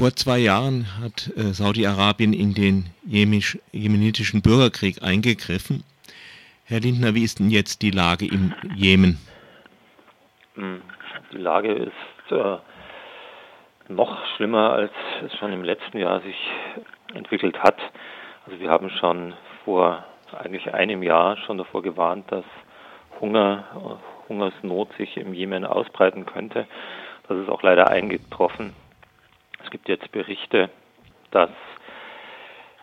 Vor zwei Jahren hat äh, Saudi-Arabien in den jemisch, jemenitischen Bürgerkrieg eingegriffen. Herr Lindner, wie ist denn jetzt die Lage im Jemen? Hm, die Lage ist äh, noch schlimmer, als es schon im letzten Jahr sich entwickelt hat. Also wir haben schon vor eigentlich einem Jahr schon davor gewarnt, dass Hunger, Hungersnot sich im Jemen ausbreiten könnte. Das ist auch leider eingetroffen. Es gibt jetzt Berichte, dass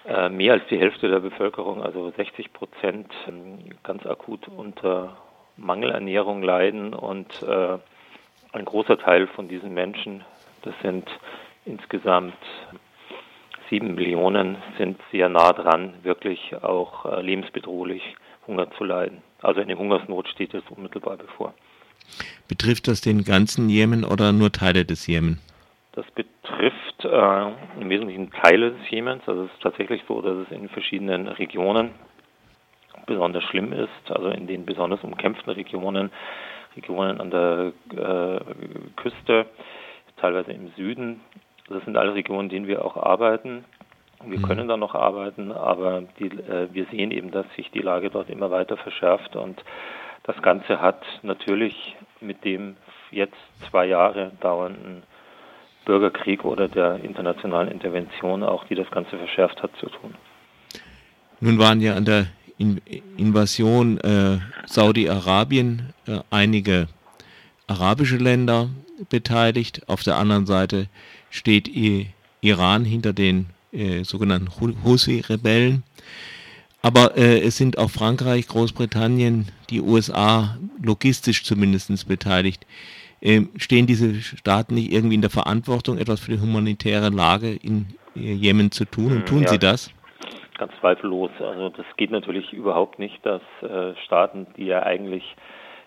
äh, mehr als die Hälfte der Bevölkerung, also 60 Prozent, ähm, ganz akut unter Mangelernährung leiden und äh, ein großer Teil von diesen Menschen, das sind insgesamt sieben Millionen, sind sehr nah dran, wirklich auch äh, lebensbedrohlich Hunger zu leiden. Also eine Hungersnot steht jetzt unmittelbar bevor. Betrifft das den ganzen Jemen oder nur Teile des Jemen? Das betrifft äh, im Wesentlichen Teile des Jemens. Also es ist tatsächlich so, dass es in verschiedenen Regionen besonders schlimm ist, also in den besonders umkämpften Regionen, Regionen an der äh, Küste, teilweise im Süden. Das sind alle Regionen, in denen wir auch arbeiten. Wir mhm. können da noch arbeiten, aber die, äh, wir sehen eben, dass sich die Lage dort immer weiter verschärft und das Ganze hat natürlich mit dem jetzt zwei Jahre dauernden Bürgerkrieg oder der internationalen Intervention auch, die das Ganze verschärft hat, zu tun. Nun waren ja an der in Invasion äh, Saudi-Arabien äh, einige arabische Länder beteiligt. Auf der anderen Seite steht I Iran hinter den äh, sogenannten Houthi-Rebellen. Aber äh, es sind auch Frankreich, Großbritannien, die USA logistisch zumindest beteiligt. Ähm, stehen diese Staaten nicht irgendwie in der Verantwortung, etwas für die humanitäre Lage in äh, Jemen zu tun? Und tun ja, sie das? Ganz zweifellos. Also das geht natürlich überhaupt nicht, dass äh, Staaten, die ja eigentlich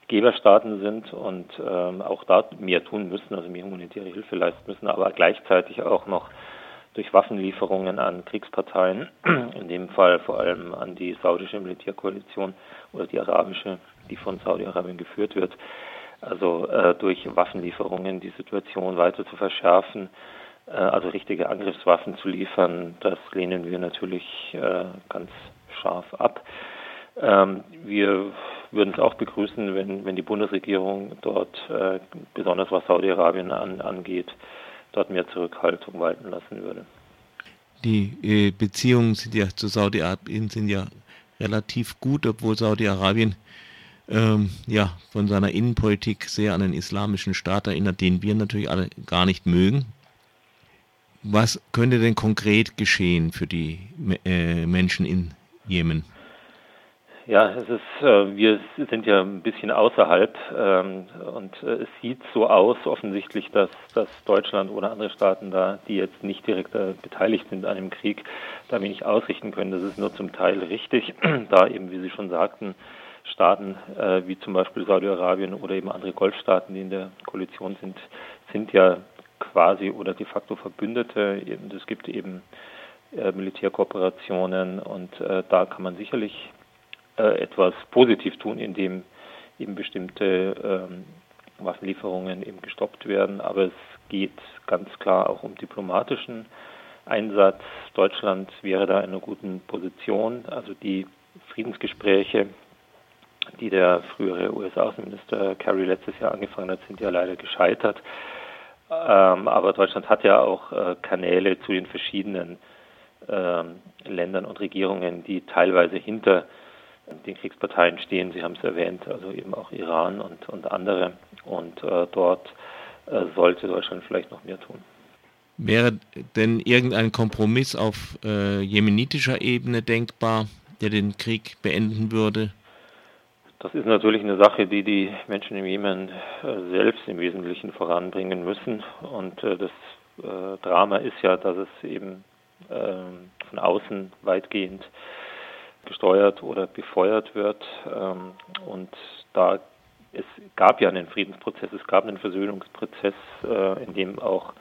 Geberstaaten sind und ähm, auch da mehr tun müssen, also mehr humanitäre Hilfe leisten müssen, aber gleichzeitig auch noch durch Waffenlieferungen an Kriegsparteien, in dem Fall vor allem an die saudische Militärkoalition oder die arabische, die von Saudi-Arabien geführt wird, also äh, durch Waffenlieferungen die Situation weiter zu verschärfen, äh, also richtige Angriffswaffen zu liefern, das lehnen wir natürlich äh, ganz scharf ab. Ähm, wir würden es auch begrüßen, wenn, wenn die Bundesregierung dort, äh, besonders was Saudi-Arabien an, angeht, dort mehr Zurückhaltung walten lassen würde. Die äh, Beziehungen ja zu Saudi-Arabien sind ja relativ gut, obwohl Saudi-Arabien ähm, ja von seiner Innenpolitik sehr an den islamischen Staat erinnert, den wir natürlich alle gar nicht mögen. Was könnte denn konkret geschehen für die äh, Menschen in Jemen? Ja, es ist, äh, wir sind ja ein bisschen außerhalb ähm, und äh, es sieht so aus offensichtlich, dass, dass Deutschland oder andere Staaten da, die jetzt nicht direkt äh, beteiligt sind an dem Krieg, da wenig ausrichten können. Das ist nur zum Teil richtig, da eben, wie Sie schon sagten, Staaten äh, wie zum Beispiel Saudi-Arabien oder eben andere Golfstaaten, die in der Koalition sind, sind ja quasi oder de facto Verbündete. Es gibt eben äh, Militärkooperationen und äh, da kann man sicherlich äh, etwas positiv tun, indem eben bestimmte ähm, Waffenlieferungen eben gestoppt werden. Aber es geht ganz klar auch um diplomatischen Einsatz. Deutschland wäre da in einer guten Position. Also die Friedensgespräche, die der frühere US-Außenminister Kerry letztes Jahr angefangen hat, sind ja leider gescheitert. Ähm, aber Deutschland hat ja auch äh, Kanäle zu den verschiedenen ähm, Ländern und Regierungen, die teilweise hinter den Kriegsparteien stehen. Sie haben es erwähnt, also eben auch Iran und, und andere. Und äh, dort äh, sollte Deutschland vielleicht noch mehr tun. Wäre denn irgendein Kompromiss auf äh, jemenitischer Ebene denkbar, der den Krieg beenden würde? Das ist natürlich eine Sache, die die Menschen im Jemen äh, selbst im Wesentlichen voranbringen müssen. Und äh, das äh, Drama ist ja, dass es eben ähm, von außen weitgehend gesteuert oder befeuert wird. Ähm, und da es gab ja einen Friedensprozess, es gab einen Versöhnungsprozess, in dem auch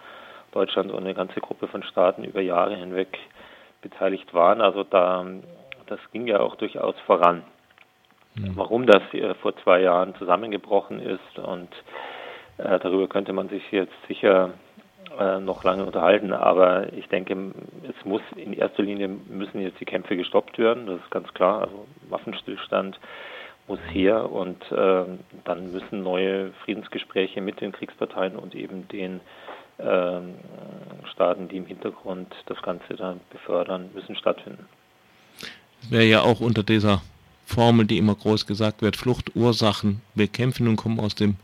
Deutschland und eine ganze Gruppe von Staaten über Jahre hinweg beteiligt waren. Also da das ging ja auch durchaus voran. Mhm. Warum das äh, vor zwei Jahren zusammengebrochen ist und äh, darüber könnte man sich jetzt sicher äh, noch lange unterhalten, aber ich denke, es muss in erster Linie müssen jetzt die Kämpfe gestoppt werden, das ist ganz klar. Also Waffenstillstand muss her und äh, dann müssen neue Friedensgespräche mit den Kriegsparteien und eben den äh, Staaten, die im Hintergrund das Ganze dann befördern, müssen stattfinden. Wäre ja auch unter dieser Formel, die immer groß gesagt wird, Fluchtursachen bekämpfen und kommen aus dem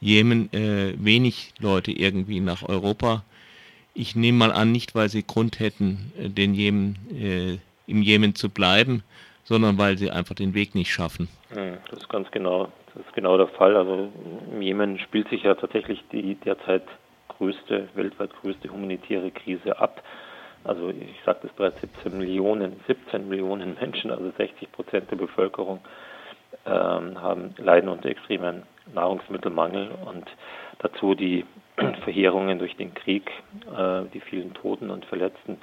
Jemen äh, wenig Leute irgendwie nach Europa. Ich nehme mal an, nicht weil sie Grund hätten, äh, den Jemen, äh, im Jemen zu bleiben, sondern weil sie einfach den Weg nicht schaffen. Das ist ganz genau, das ist genau der Fall. Also im Jemen spielt sich ja tatsächlich die derzeit größte, weltweit größte humanitäre Krise ab. Also ich sagte es bereits, 17 Millionen, 17 Millionen Menschen, also 60 Prozent der Bevölkerung ähm, haben leiden unter extremen Nahrungsmittelmangel und dazu die Verheerungen durch den Krieg, äh, die vielen Toten und Verletzten.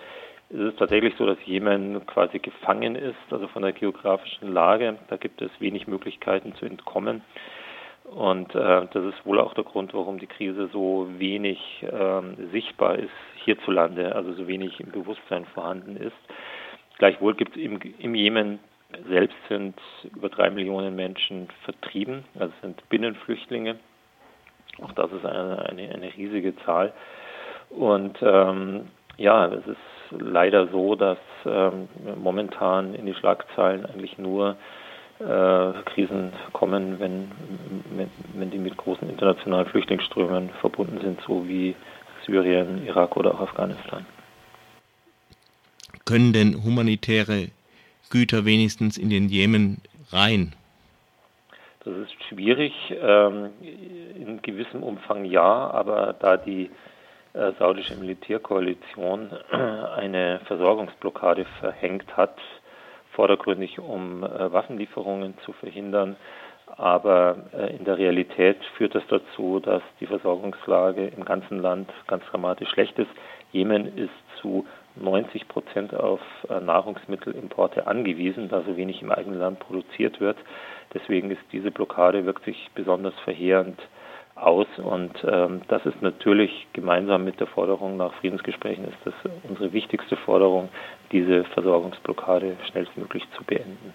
Es ist tatsächlich so, dass Jemen quasi gefangen ist, also von der geografischen Lage. Da gibt es wenig Möglichkeiten zu entkommen. Und äh, das ist wohl auch der Grund, warum die Krise so wenig ähm, sichtbar ist hierzulande, also so wenig im Bewusstsein vorhanden ist. Gleichwohl gibt es im, im Jemen selbst sind über drei Millionen Menschen vertrieben, also sind Binnenflüchtlinge. Auch das ist eine, eine, eine riesige Zahl. Und ähm, ja, es ist leider so, dass ähm, momentan in die Schlagzeilen eigentlich nur äh, Krisen kommen, wenn, wenn die mit großen internationalen Flüchtlingsströmen verbunden sind, so wie Syrien, Irak oder auch Afghanistan. Können denn humanitäre Güter wenigstens in den Jemen rein? Das ist schwierig. Ähm, in gewissem Umfang ja, aber da die äh, saudische Militärkoalition eine Versorgungsblockade verhängt hat, vordergründig um äh, Waffenlieferungen zu verhindern. Aber äh, in der Realität führt das dazu, dass die Versorgungslage im ganzen Land ganz dramatisch schlecht ist. Jemen ist zu 90 Prozent auf äh, Nahrungsmittelimporte angewiesen, da so wenig im eigenen Land produziert wird. Deswegen ist diese Blockade wirkt sich besonders verheerend aus. Und ähm, das ist natürlich gemeinsam mit der Forderung nach Friedensgesprächen ist das unsere wichtigste Forderung, diese Versorgungsblockade schnellstmöglich zu beenden.